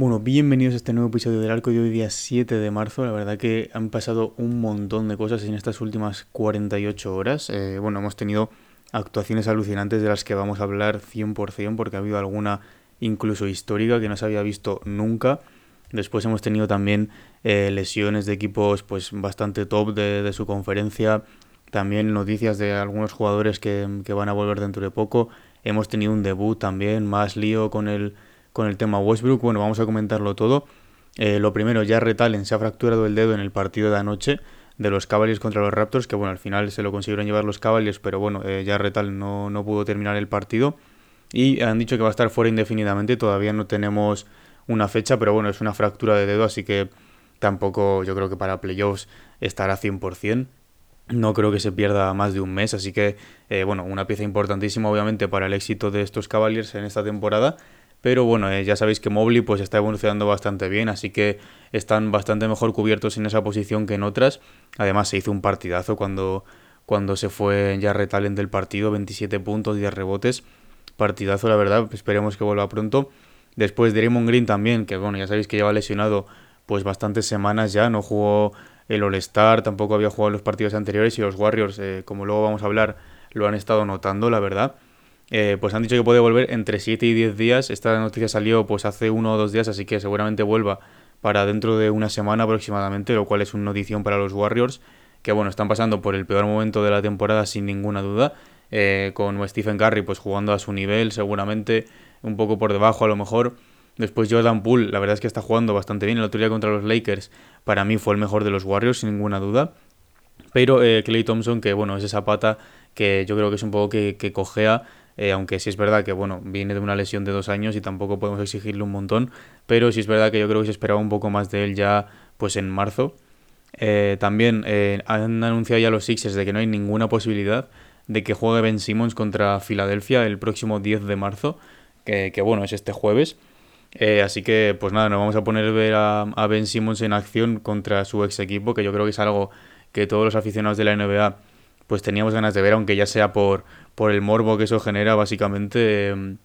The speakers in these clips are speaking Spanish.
Bueno, bienvenidos a este nuevo episodio del Arco de hoy día 7 de marzo. La verdad que han pasado un montón de cosas en estas últimas 48 horas. Eh, bueno, hemos tenido actuaciones alucinantes de las que vamos a hablar 100% porque ha habido alguna incluso histórica que no se había visto nunca. Después hemos tenido también eh, lesiones de equipos pues bastante top de, su conferencia. También noticias de algunos jugadores que, que van a volver dentro de poco. Hemos tenido un debut también, más lío con el con el tema Westbrook. Bueno, vamos a comentarlo todo. Eh, lo primero, ya Retalen se ha fracturado el dedo en el partido de anoche de los Cavaliers contra los Raptors, que bueno, al final se lo consiguieron llevar los Cavaliers, pero bueno, eh, ya Retal no, no pudo terminar el partido. Y han dicho que va a estar fuera indefinidamente, todavía no tenemos una fecha, pero bueno, es una fractura de dedo, así que tampoco yo creo que para playoffs estará 100%. No creo que se pierda más de un mes, así que, eh, bueno, una pieza importantísima obviamente para el éxito de estos Cavaliers en esta temporada. Pero bueno, eh, ya sabéis que Mobley pues está evolucionando bastante bien, así que están bastante mejor cubiertos en esa posición que en otras. Además se hizo un partidazo cuando, cuando se fue ya retalen del partido, 27 puntos, 10 rebotes. Partidazo, la verdad, esperemos que vuelva pronto. Después Draymond Green también, que bueno, ya sabéis que lleva lesionado pues bastantes semanas ya, no jugó el All-Star, tampoco había jugado los partidos anteriores y los Warriors, eh, como luego vamos a hablar, lo han estado notando, la verdad. Eh, pues han dicho que puede volver entre 7 y 10 días. Esta noticia salió pues hace uno o dos días, así que seguramente vuelva para dentro de una semana aproximadamente, lo cual es una notición para los Warriors, que bueno, están pasando por el peor momento de la temporada sin ninguna duda, eh, con Stephen Curry pues jugando a su nivel, seguramente un poco por debajo a lo mejor. Después Jordan Poole, la verdad es que está jugando bastante bien. El otro día contra los Lakers, para mí fue el mejor de los Warriors, sin ninguna duda. Pero eh, Clay Thompson, que bueno, es esa pata que yo creo que es un poco que, que cojea eh, aunque sí es verdad que bueno, viene de una lesión de dos años y tampoco podemos exigirle un montón, pero sí es verdad que yo creo que se esperaba un poco más de él ya pues en marzo. Eh, también eh, han anunciado ya los Sixers de que no hay ninguna posibilidad de que juegue Ben Simmons contra Filadelfia el próximo 10 de marzo, que, bueno, es este jueves. así que, pues nada, nos vamos a poner a ver a, a, Ben Simmons en acción contra su ex equipo, que yo creo que es algo que todos los aficionados de la NBA pues teníamos ganas de ver, aunque ya sea por, por el morbo que eso genera, básicamente, em,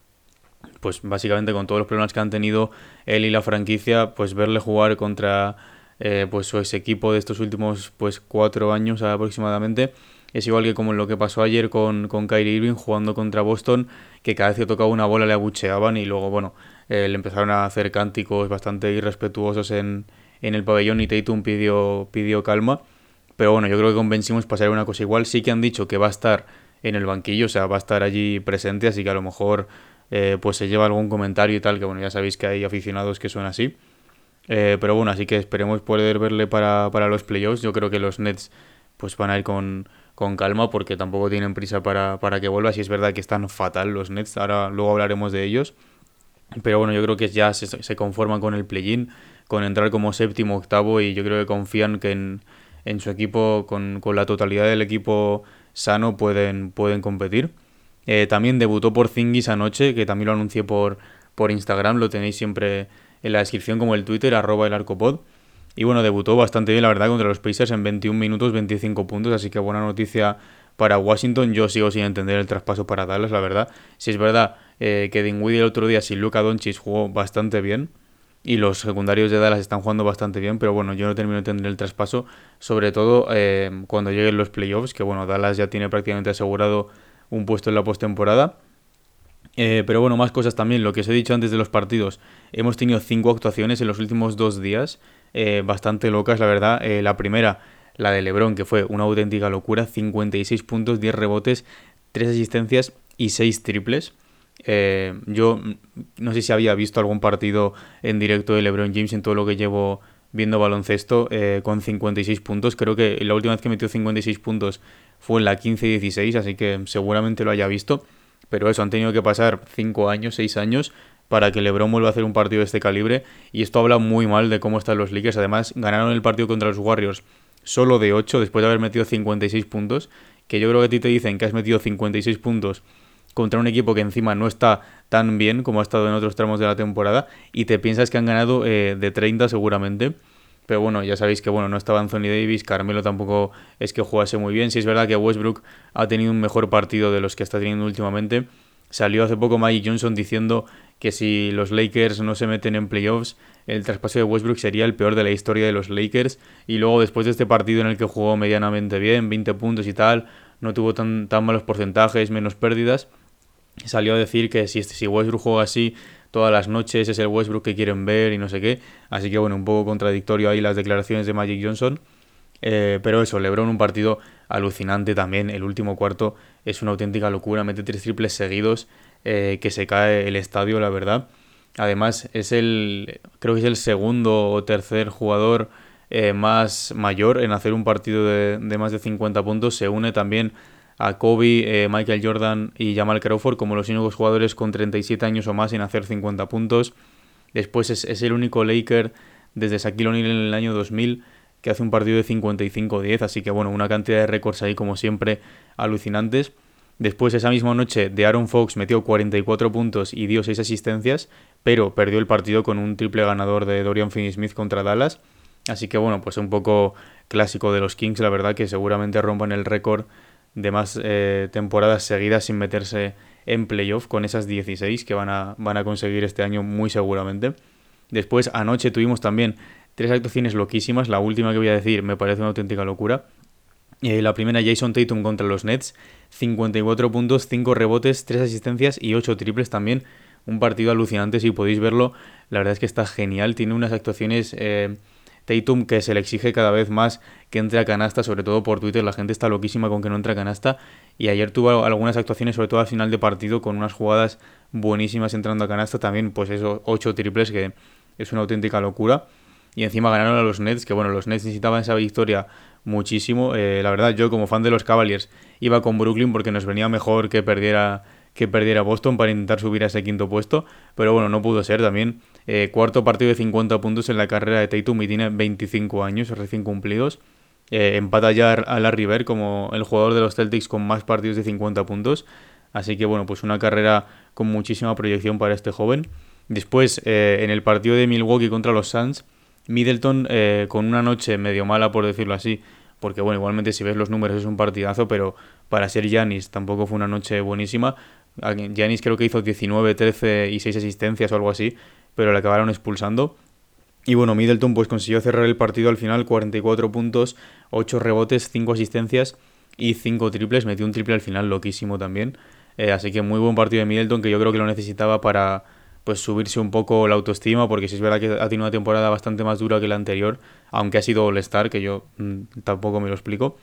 pues básicamente con todos los problemas que han tenido él y la franquicia, pues verle jugar contra eh, pues su ex equipo de estos últimos pues cuatro años aproximadamente. Es igual que como lo que pasó ayer con, con Kyrie Irving jugando contra Boston, que cada vez que tocaba una bola le abucheaban y luego, bueno, eh, le empezaron a hacer cánticos bastante irrespetuosos en, en el pabellón y Tatum pidió, pidió calma. Pero bueno, yo creo que con Ben Simmons pasará una cosa igual. Sí que han dicho que va a estar en el banquillo, o sea, va a estar allí presente, así que a lo mejor eh, pues se lleva algún comentario y tal, que bueno, ya sabéis que hay aficionados que son así. Eh, pero bueno, así que esperemos poder verle para, para, los playoffs. Yo creo que los Nets pues van a ir con, con calma porque tampoco tienen prisa para, para que vuelva. Si es verdad que están fatal los Nets, ahora luego hablaremos de ellos. Pero bueno, yo creo que ya se, se conforman con el play-in, con entrar como séptimo, octavo y yo creo que confían que en en su equipo, con, la totalidad del equipo sano, pueden, pueden competir. Eh, también debutó por Zingis anoche, que también lo anuncié por, por Instagram, lo tenéis siempre en la descripción como el Twitter, arroba el arcopod. Y bueno, debutó bastante bien, la verdad, contra los Pacers en 21 minutos, 25 puntos, así que buena noticia para Washington. Yo sigo sin entender el traspaso para Dallas, la verdad. Si es verdad eh, que Dinwiddie el otro día sin Luca Doncic jugó bastante bien, y los secundarios de Dallas están jugando bastante bien, pero bueno, yo no termino de entender el traspaso, sobre todo eh, cuando lleguen los playoffs, que bueno, Dallas ya tiene prácticamente asegurado un puesto en la postemporada. Eh, pero bueno, más cosas también, lo que os he dicho antes de los partidos, hemos tenido cinco actuaciones en los últimos dos días, eh, bastante locas, la verdad. la primera, la de Lebron, que fue una auténtica locura, 56 puntos, 10 rebotes, 3 asistencias y 6 triples. Eh, yo no sé si había visto algún partido en directo de LeBron James en todo lo que llevo viendo baloncesto eh, con 56 puntos. Creo que la última vez que metió 56 puntos fue en la 15-16, así que seguramente lo haya visto. Pero eso, han tenido que pasar 5 años, 6 años para que LeBron vuelva a hacer un partido de este calibre. Y esto habla muy mal de cómo están los Lakers. Además, ganaron el partido contra los Warriors solo de 8 después de haber metido 56 puntos. Que yo creo que a ti te dicen que has metido 56 puntos contra un equipo que encima no está tan bien como ha estado en otros tramos de la temporada y te piensas que han ganado eh, de 30 seguramente. Pero bueno, ya sabéis que bueno, no estaba Anthony Davis, Carmelo tampoco es que jugase muy bien. Si es verdad que Westbrook ha tenido un mejor partido de los que está teniendo últimamente. Salió hace poco Mike Johnson diciendo que si los Lakers no se meten en playoffs, el traspaso de Westbrook sería el peor de la historia de los Lakers. Y luego después de este partido en el que jugó medianamente bien, 20 puntos y tal, no tuvo tan, tan malos porcentajes, menos pérdidas, salió a decir que si, si Westbrook juega así todas las noches es el Westbrook que quieren ver y no sé qué. Así que bueno, un poco contradictorio ahí las declaraciones de Magic Johnson. Eh, pero eso, Lebron un partido alucinante también. El último cuarto es una auténtica locura. Mete tres triples seguidos eh, que se cae el estadio, la verdad. Además, es el. Creo que es el segundo o tercer jugador eh, más mayor en hacer un partido de, de, más de 50 puntos. Se une también a Kobe, eh, Michael Jordan y Jamal Crawford como los únicos jugadores con 37 años o más en hacer 50 puntos. Después es, el único Laker desde Shaquille O'Neal en el año 2000 que hace un partido de 55-10, así que bueno, una cantidad de récords ahí como siempre alucinantes. Después esa misma noche de Aaron Fox metió 44 puntos y dio 6 asistencias, pero perdió el partido con un triple ganador de Dorian Finney-Smith contra Dallas. Así que bueno, pues un poco clásico de los Kings, la verdad que seguramente rompan el récord de más eh, temporadas seguidas sin meterse en playoff con esas 16 que van a, van a conseguir este año muy seguramente. Después, anoche tuvimos también tres actuaciones loquísimas. La última que voy a decir me parece una auténtica locura. Eh, la primera, Jason Tatum contra los Nets. 54 puntos, 5 rebotes, 3 asistencias y 8 triples también. Un partido alucinante, si podéis verlo. La verdad es que está genial. Tiene unas actuaciones... Eh, Tatum que se le exige cada vez más que entre a canasta, sobre todo por Twitter, la gente está loquísima con que no entre a canasta y ayer tuvo algunas actuaciones, sobre todo al final de partido, con unas jugadas buenísimas entrando a canasta, también pues esos ocho triples que es una auténtica locura. Y encima ganaron a los Nets, que bueno, los Nets necesitaban esa victoria muchísimo. Eh, la verdad, yo como fan de los Cavaliers iba con Brooklyn porque nos venía mejor que perdiera que perdiera Boston para intentar subir a ese quinto puesto, pero bueno, no pudo ser también. Eh, cuarto partido de 50 puntos en la carrera de Tatum y tiene 25 años recién cumplidos. Eh, empata ya a Larry Bird como el jugador de los Celtics con más partidos de 50 puntos. Así que bueno, pues una carrera con muchísima proyección para este joven. Después, eh, en el partido de Milwaukee contra los Suns, Middleton con una noche medio mala, por decirlo así, porque bueno, igualmente si ves los números es un partidazo, pero para ser Yanis tampoco fue una noche buenísima. Giannis creo que hizo 19, 13 y 6 asistencias o algo así, pero le acabaron expulsando. Y bueno, Middleton pues consiguió cerrar el partido al final, 44 puntos, 8 rebotes, 5 asistencias y 5 triples. Metió un triple al final loquísimo también. Eh, así que muy buen partido de Middleton que yo creo que lo necesitaba para pues subirse un poco la autoestima, porque si es verdad que ha tenido una temporada bastante más dura que la anterior, aunque ha sido All-Star, que yo mm, tampoco me lo explico.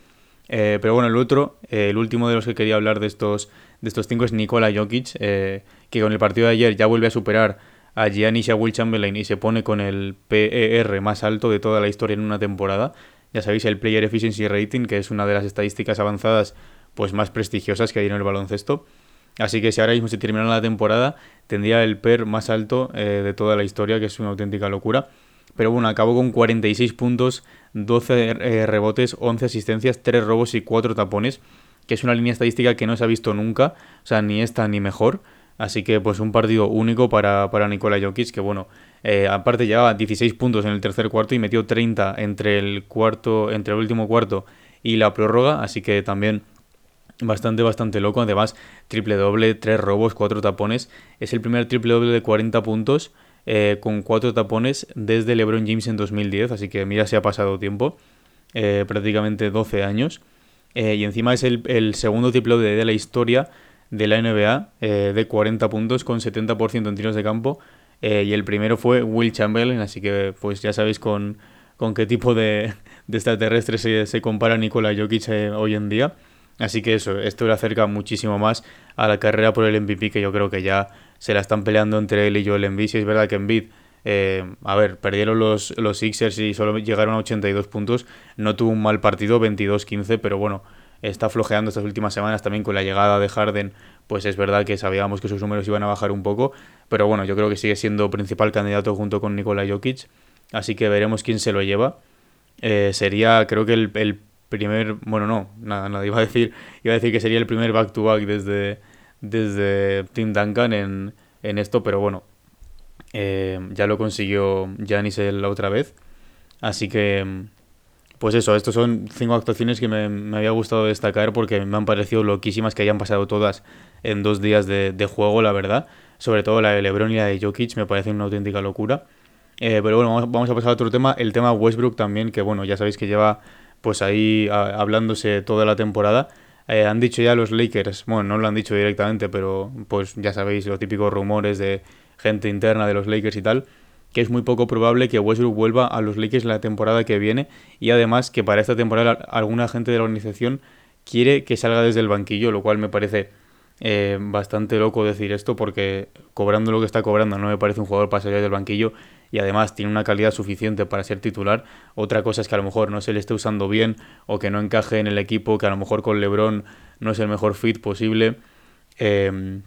Eh, pero bueno, el otro, eh, el último de los que quería hablar de estos, de estos cinco es Nikola Jokic, eh, que con el partido de ayer ya vuelve a superar a Giannis y a Will Chamberlain y se pone con el PER más alto de toda la historia en una temporada. Ya sabéis, el Player Efficiency Rating, que es una de las estadísticas avanzadas pues más prestigiosas que hay en el baloncesto. Así que si ahora mismo se termina la temporada, tendría el PER más alto de toda la historia, que es una auténtica locura. Pero bueno, acabó con 46 puntos, 12 eh, rebotes, 11 asistencias, 3 robos y 4 tapones, que es una línea estadística que no se ha visto nunca, o sea, ni esta ni mejor. Así que pues un partido único para, para Nikola Jokic, que bueno, eh, aparte llevaba 16 puntos en el tercer cuarto y metió 30 entre el cuarto, entre el último cuarto y la prórroga, así que también bastante, bastante loco. Además, triple doble, 3 robos, 4 tapones. Es el primer triple doble de 40 puntos eh, con cuatro tapones desde LeBron James en 2010, así que mira si ha pasado tiempo, eh, prácticamente 12 años. Eh, y encima es el, segundo triple de, la historia de la NBA de 40 puntos con 70% en tiros de campo. y el primero fue Will Chamberlain, así que pues ya sabéis con, con qué tipo de, de extraterrestres se, se compara Nikola Jokic hoy en día. Así que eso, esto le acerca muchísimo más a la carrera por el MVP que yo creo que ya se la están peleando entre él y Joel Embiid. Si es verdad que Embiid, eh, a ver, perdieron los, los Sixers y solo llegaron a 82 puntos. No tuvo un mal partido, 22-15, pero bueno, está flojeando estas últimas semanas también con la llegada de Harden. Pues es verdad que sabíamos que sus números iban a bajar un poco, pero bueno, yo creo que sigue siendo principal candidato junto con Nikola Jokic. Así que veremos quién se lo lleva. Eh, sería, creo que el, primer, bueno, no, nada, nada, iba a decir, iba a decir que sería el primer back to -back desde desde Tim Duncan en, en esto, pero bueno, eh, ya lo consiguió Janis la otra vez. Así que, pues eso, estos son cinco actuaciones que me, me, había gustado destacar porque me han parecido loquísimas que hayan pasado todas en dos días de, de juego, la verdad. Sobre todo la de LeBron y la de Jokic me parece una auténtica locura. Eh, pero bueno, vamos, vamos, a pasar a otro tema, el tema Westbrook también, que bueno, ya sabéis que lleva pues ahí hablándose toda la temporada. Eh, han dicho ya los Lakers, bueno, no lo han dicho directamente, pero pues ya sabéis los típicos rumores de gente interna de los Lakers y tal, que es muy poco probable que Westbrook vuelva a los Lakers la temporada que viene y además que para esta temporada alguna gente de la organización quiere que salga desde el banquillo, lo cual me parece eh, bastante loco decir esto porque cobrando lo que está cobrando no me parece un jugador para salir del banquillo y además tiene una calidad suficiente para ser titular. Otra cosa es que a lo mejor no se le esté usando bien o que no encaje en el equipo, que a lo mejor con LeBron no es el mejor fit posible. Eh,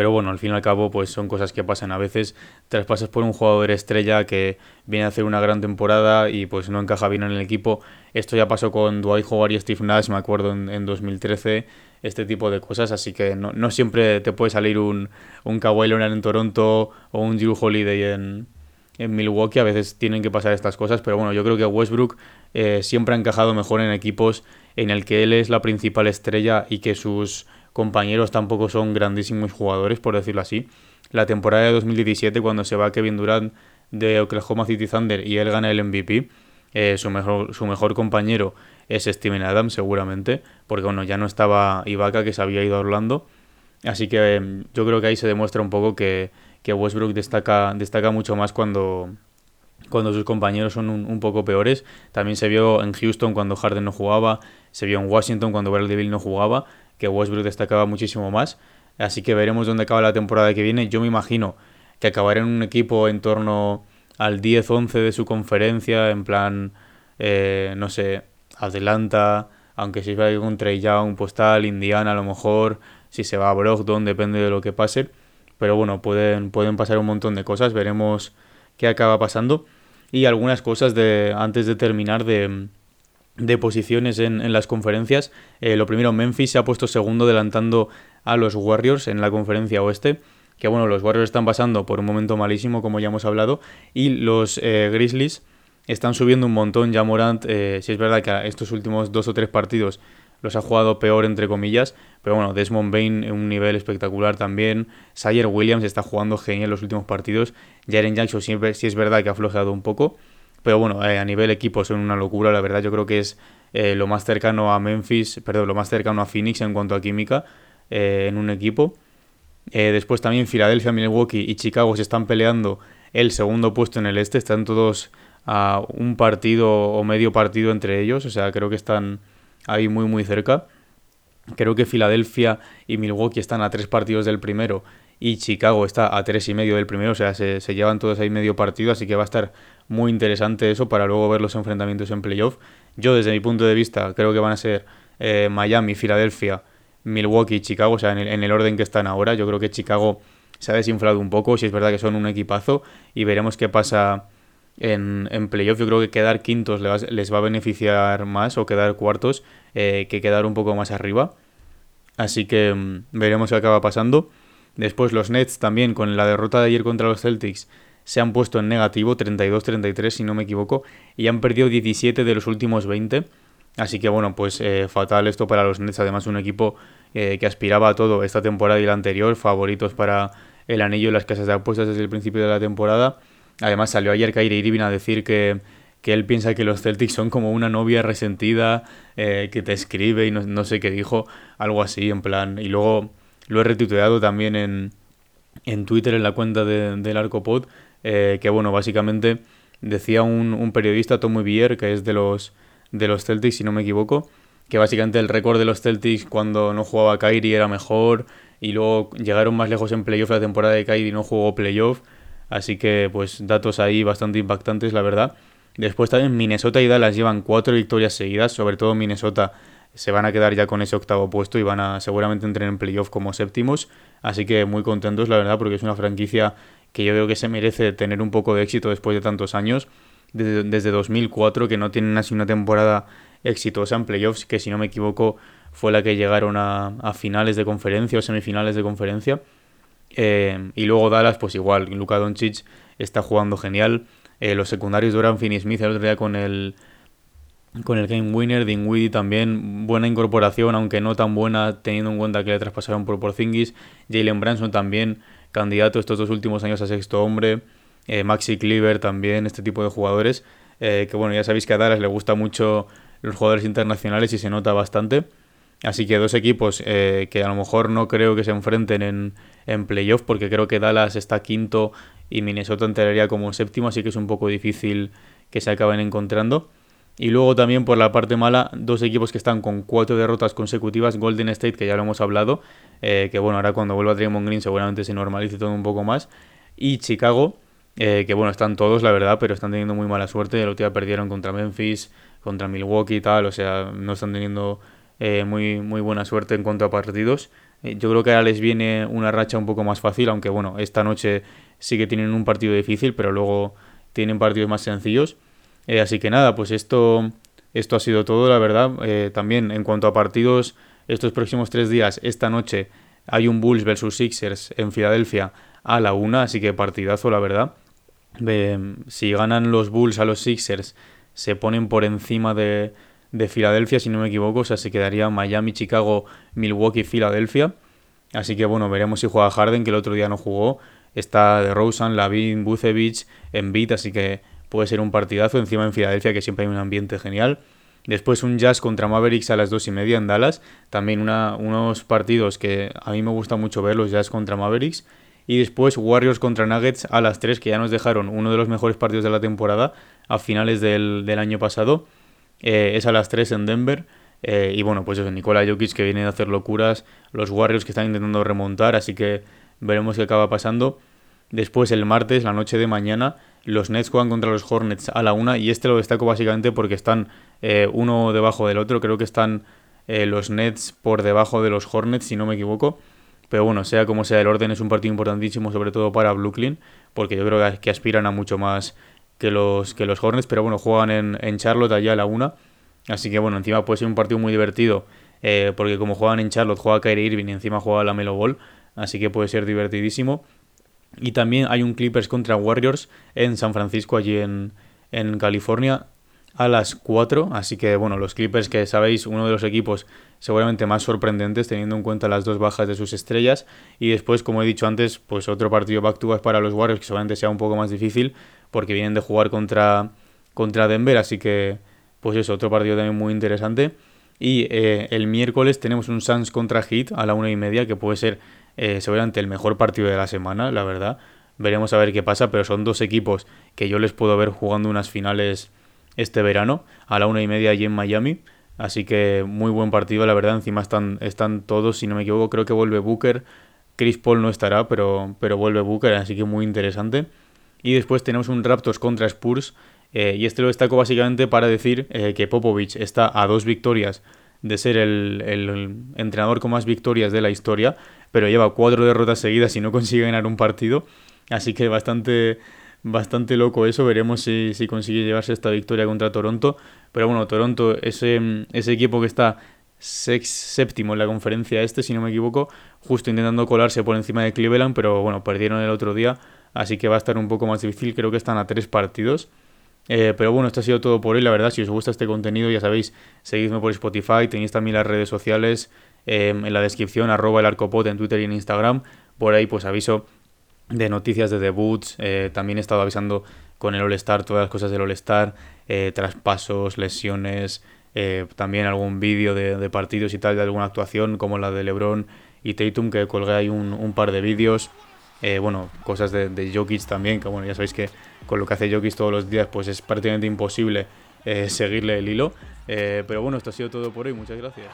pero bueno, al fin y al cabo, pues son cosas que pasan a veces. Traspasas por un jugador estrella que viene a hacer una gran temporada y pues no encaja bien en el equipo. Esto ya pasó con Dwight Howard y Steve Nash, me acuerdo, en, 2013, este tipo de cosas. Así que no, siempre te puede salir un, un Kawhi Leonard en Toronto o un Drew Holiday en, en Milwaukee. A veces tienen que pasar estas cosas, pero bueno, yo creo que Westbrook eh, siempre ha encajado mejor en equipos en el que él es la principal estrella y que sus compañeros tampoco son grandísimos jugadores, por decirlo así. La temporada de 2017, cuando se va Kevin Durant de Oklahoma City Thunder y él gana el MVP, eh, su, mejor, su mejor compañero es Steven Adams, seguramente, porque bueno, ya no estaba Ibaka, que se había ido a Orlando. Así que em, yo creo que ahí se demuestra un poco que, que Westbrook destaca, destaca mucho más cuando, cuando sus compañeros son un, un, poco peores. También se vio en Houston cuando Harden no jugaba, se vio en Washington cuando Bradley Bill no jugaba que Westbrook destacaba muchísimo más. Así que veremos dónde acaba la temporada que viene. Yo me imagino que acabará en un equipo en torno al 10-11 de su conferencia, en plan, eh, no sé, Atlanta, aunque si va con Trey Young, pues tal, Indiana a lo mejor, si se va a Brogdon, depende de lo que pase. Pero bueno, pueden, pueden pasar un montón de cosas, veremos qué acaba pasando. Y algunas cosas de antes de terminar de, de posiciones en, en las conferencias. Eh, lo primero, Memphis se ha puesto segundo adelantando a los Warriors en la conferencia oeste. Que bueno, los Warriors están pasando por un momento malísimo, como ya hemos hablado. Y los eh, Grizzlies están subiendo un montón. Ya Morant, eh, si es verdad que estos últimos dos o tres partidos los ha jugado peor, entre comillas. Pero bueno, Desmond Bain en un nivel espectacular también. Sayer Williams está jugando genial en los últimos partidos. Jaren Jackson siempre, si es verdad que ha flojeado un poco. Pero bueno, eh, a nivel equipo son una locura, la verdad. Yo creo que es eh, lo más cercano a Memphis, perdón, lo más cercano a Phoenix en cuanto a química eh, en un equipo. después también Filadelfia, Milwaukee y Chicago se están peleando el segundo puesto en el este. Están todos a un partido o medio partido entre ellos. O sea, creo que están ahí muy, muy cerca. Creo que Filadelfia y Milwaukee están a tres partidos del primero y Chicago está a tres y medio del primero, o sea, se, se, llevan todos ahí medio partido, así que va a estar muy interesante eso para luego ver los enfrentamientos en playoff. Yo desde mi punto de vista creo que van a ser eh, Miami, Filadelfia, Milwaukee y Chicago, o sea, en el, en el, orden que están ahora. Yo creo que Chicago se ha desinflado un poco, si es verdad que son un equipazo, y veremos qué pasa en, en playoff. Yo creo que quedar quintos les va, les va a beneficiar más o quedar cuartos eh, que quedar un poco más arriba. Así que mmm, veremos qué acaba pasando. Después los Nets también con la derrota de ayer contra los Celtics se han puesto en negativo, 32-33 si no me equivoco, y han perdido 17 de los últimos 20. Así que bueno, pues eh, fatal esto para los Nets, además un equipo eh, que aspiraba a todo esta temporada y la anterior, favoritos para el anillo en las casas de apuestas desde el principio de la temporada. Además salió ayer Kyrie Irving a decir que, que él piensa que los Celtics son como una novia resentida eh, que te escribe y no, no sé qué dijo, algo así en plan. Y luego lo he retuiteado también en, en Twitter, en la cuenta de, del Arcopod, eh, que bueno, básicamente decía un, un periodista, Tommy Bier, que es de los, de los Celtics, si no me equivoco, que básicamente el récord de los Celtics cuando no jugaba Kyrie era mejor y luego llegaron más lejos en playoff la temporada de Kyrie y no jugó playoff. Así que pues datos ahí bastante impactantes, la verdad. Después también Minnesota y Dallas llevan cuatro victorias seguidas, sobre todo Minnesota se van a quedar ya con ese octavo puesto y van a seguramente entrar en playoff como séptimos. Así que muy contentos, la verdad, porque es una franquicia que yo veo que se merece tener un poco de éxito después de tantos años. Desde, desde 2004 que no tienen así una temporada exitosa en playoffs, que si no me equivoco fue la que llegaron a, finales de conferencia o semifinales de conferencia. Eh, y luego Dallas, pues igual, Luka Doncic está jugando genial. Eh, los secundarios duran Finney Smith el otro día con el, con el Game Winner, Dinwiddie también, buena incorporación, aunque no tan buena, teniendo en cuenta que le traspasaron por Porzingis. Jalen Branson también, candidato estos dos últimos años a sexto hombre. Eh, Maxi Cleaver también, este tipo de jugadores. Eh, que bueno, ya sabéis que a Dallas le gusta mucho los jugadores internacionales y se nota bastante. Así que dos equipos eh, que a lo mejor no creo que se enfrenten en, en playoff, porque creo que Dallas está quinto y Minnesota entraría como séptimo, así que es un poco difícil que se acaben encontrando. Y luego también por la parte mala, dos equipos que están con cuatro derrotas consecutivas, Golden State, que ya lo hemos hablado, eh, que bueno, ahora cuando vuelva Draymond Green seguramente se normalice todo un poco más, y Chicago, eh, que bueno, están todos, la verdad, pero están teniendo muy mala suerte, el otro día perdieron contra Memphis, contra Milwaukee y tal, o sea, no están teniendo eh, muy, muy buena suerte en cuanto a partidos. Eh, yo creo que ahora les viene una racha un poco más fácil, aunque bueno, esta noche sí que tienen un partido difícil, pero luego tienen partidos más sencillos. Eh, así que nada, pues esto, esto ha sido todo, la verdad. también en cuanto a partidos, estos próximos tres días, esta noche hay un Bulls versus Sixers en Filadelfia a la una, así que partidazo, la verdad. si ganan los Bulls a los Sixers, se ponen por encima de, de Filadelfia, si no me equivoco. O sea, se quedaría Miami, Chicago, Milwaukee, Filadelfia. Así que bueno, veremos si juega Harden, que el otro día no jugó. Está de Rosen, Lavin, Bucevic, Embiid, así que puede ser un partidazo. Encima en Filadelfia, que siempre hay un ambiente genial. Después un Jazz contra Mavericks a las dos y media en Dallas. También una, unos partidos que a mí me gusta mucho ver, los Jazz contra Mavericks. Y después Warriors contra Nuggets a las 3, que ya nos dejaron uno de los mejores partidos de la temporada a finales del, del año pasado. Eh, es a las 3 en Denver. Eh, y bueno, pues eso, Nikola Jokic que viene a hacer locuras, los Warriors que están intentando remontar, así que veremos qué acaba pasando. Después el martes, la noche de mañana, los Nets juegan contra los Hornets a la 1 y este lo destaco básicamente porque están eh, uno debajo del otro, creo que están los Nets por debajo de los Hornets, si no me equivoco. Pero bueno, sea como sea, el orden es un partido importantísimo, sobre todo para Brooklyn, porque yo creo que aspiran a mucho más que los, que los Hornets, pero bueno, juegan en, en Charlotte allá a la una. Así que bueno, encima puede ser un partido muy divertido, eh, porque como juegan en Charlotte, juega Kyrie Irving y encima juega la Melo Ball, así que puede ser divertidísimo. Y también hay un Clippers contra Warriors en San Francisco, allí en, en California, a las 4. Así que bueno, los Clippers que sabéis, uno de los equipos seguramente más sorprendentes teniendo en cuenta las dos bajas de sus estrellas. Y después, como he dicho antes, pues otro partido back to para los Warriors que seguramente sea un poco más difícil porque vienen de jugar contra, contra Denver. Así que pues eso, otro partido también muy interesante. Y eh, el miércoles tenemos un Suns contra Heat a la una y media que puede ser eh, seguramente el mejor partido de la semana, la verdad. Veremos a ver qué pasa, pero son dos equipos que yo les puedo ver jugando unas finales este verano a la una y media allí en Miami. Así que muy buen partido, la verdad. Encima están, están todos, si no me equivoco, creo que vuelve Booker. Chris Paul no estará, pero, pero vuelve Booker, así que muy interesante. Y después tenemos un Raptors contra Spurs. Eh, y este lo destaco básicamente para decir eh, que Popovich está a dos victorias de ser el, el, entrenador con más victorias de la historia, pero lleva cuatro derrotas seguidas y no consigue ganar un partido. Así que bastante, bastante loco eso. Veremos si, consigue llevarse esta victoria contra Toronto. Pero bueno, Toronto, ese, ese equipo que está séptimo en la conferencia este, si no me equivoco, justo intentando colarse por encima de Cleveland, pero bueno, perdieron el otro día, así que va a estar un poco más difícil. Creo que están a tres partidos. Eh, pero bueno, esto ha sido todo por hoy. La verdad, si os gusta este contenido, ya sabéis, seguidme por Spotify, tenéis también las redes sociales eh, en la descripción, arroba el arcopot en Twitter y en Instagram. Por ahí, pues aviso de noticias de debuts. Eh, también he estado avisando con el All-Star todas las cosas del All-Star, eh, traspasos, lesiones, eh, también algún vídeo de, partidos y tal, de alguna actuación como la de LeBron y Tatum, que colgué ahí un, par de vídeos. Bueno, cosas de, de, Jokic también, que bueno, ya sabéis que con lo que hace Jokic todos los días, pues es prácticamente imposible seguirle el hilo. pero bueno, esto ha sido todo por hoy, muchas gracias.